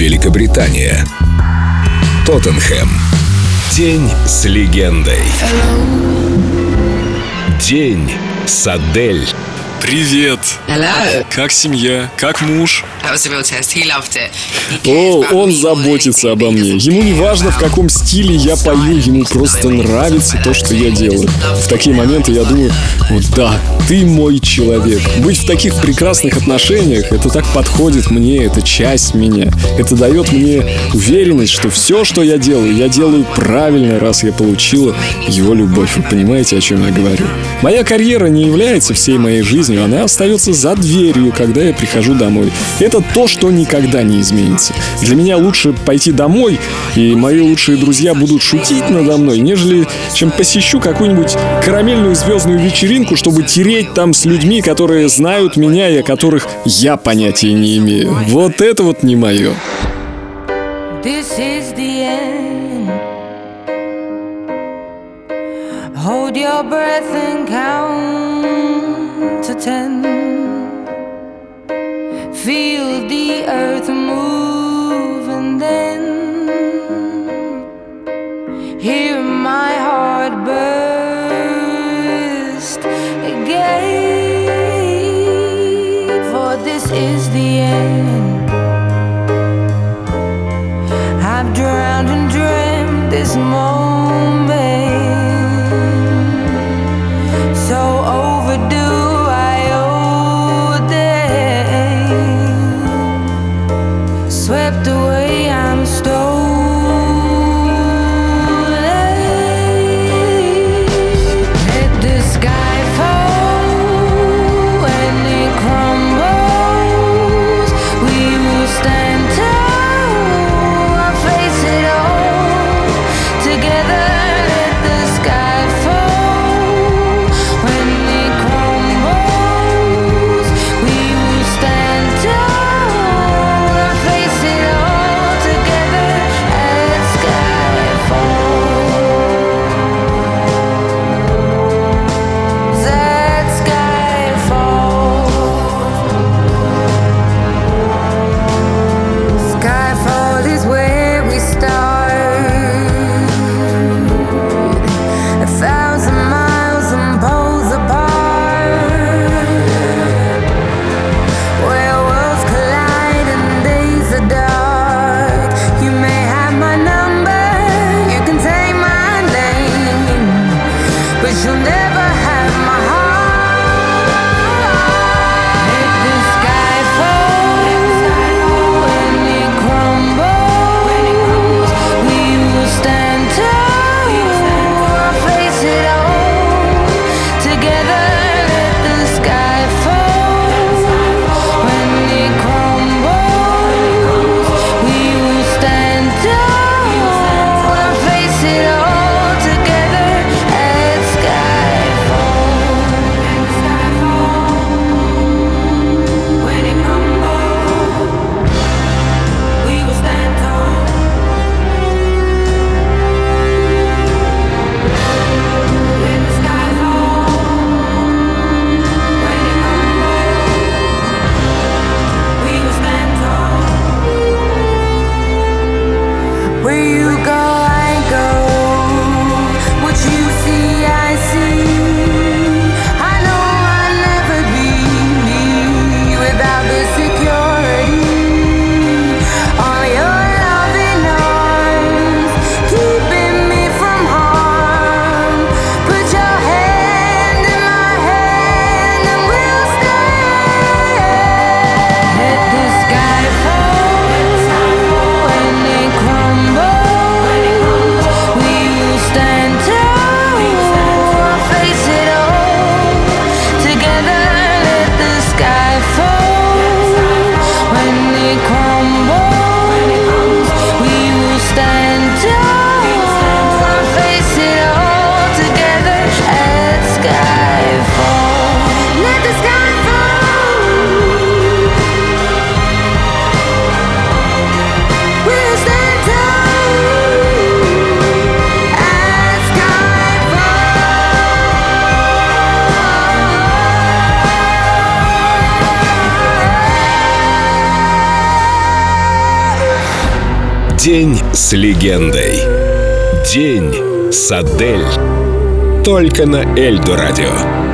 Великобритания. Тоттенхэм. День с легендой. День с Адель. Привет! Hello. Как семья? Как муж? Cares О, он заботится обо мне. Ему не важно, в каком стиле я пою, ему просто нравится то, что я делаю. В такие моменты я думаю, вот да, ты мой человек. Быть в таких прекрасных отношениях, это так подходит мне, это часть меня. Это дает мне уверенность, что все, что я делаю, я делаю правильно, раз я получила его любовь. Вы понимаете, о чем я говорю? Моя карьера не является всей моей жизнью, она остается за дверью, когда я прихожу домой. Это то, что никогда не изменится. Для меня лучше пойти домой, и мои лучшие друзья будут шутить надо мной, нежели чем посещу какую-нибудь карамельную звездную вечеринку, чтобы тереть там с людьми, которые знают меня и о которых я понятия не имею. Вот это вот не мое. This is the end. Hold your breath and count to. Feel the earth move and then hear my heart burst again. For this is the end. День с легендой. День с Адель. Только на Эльдо радио.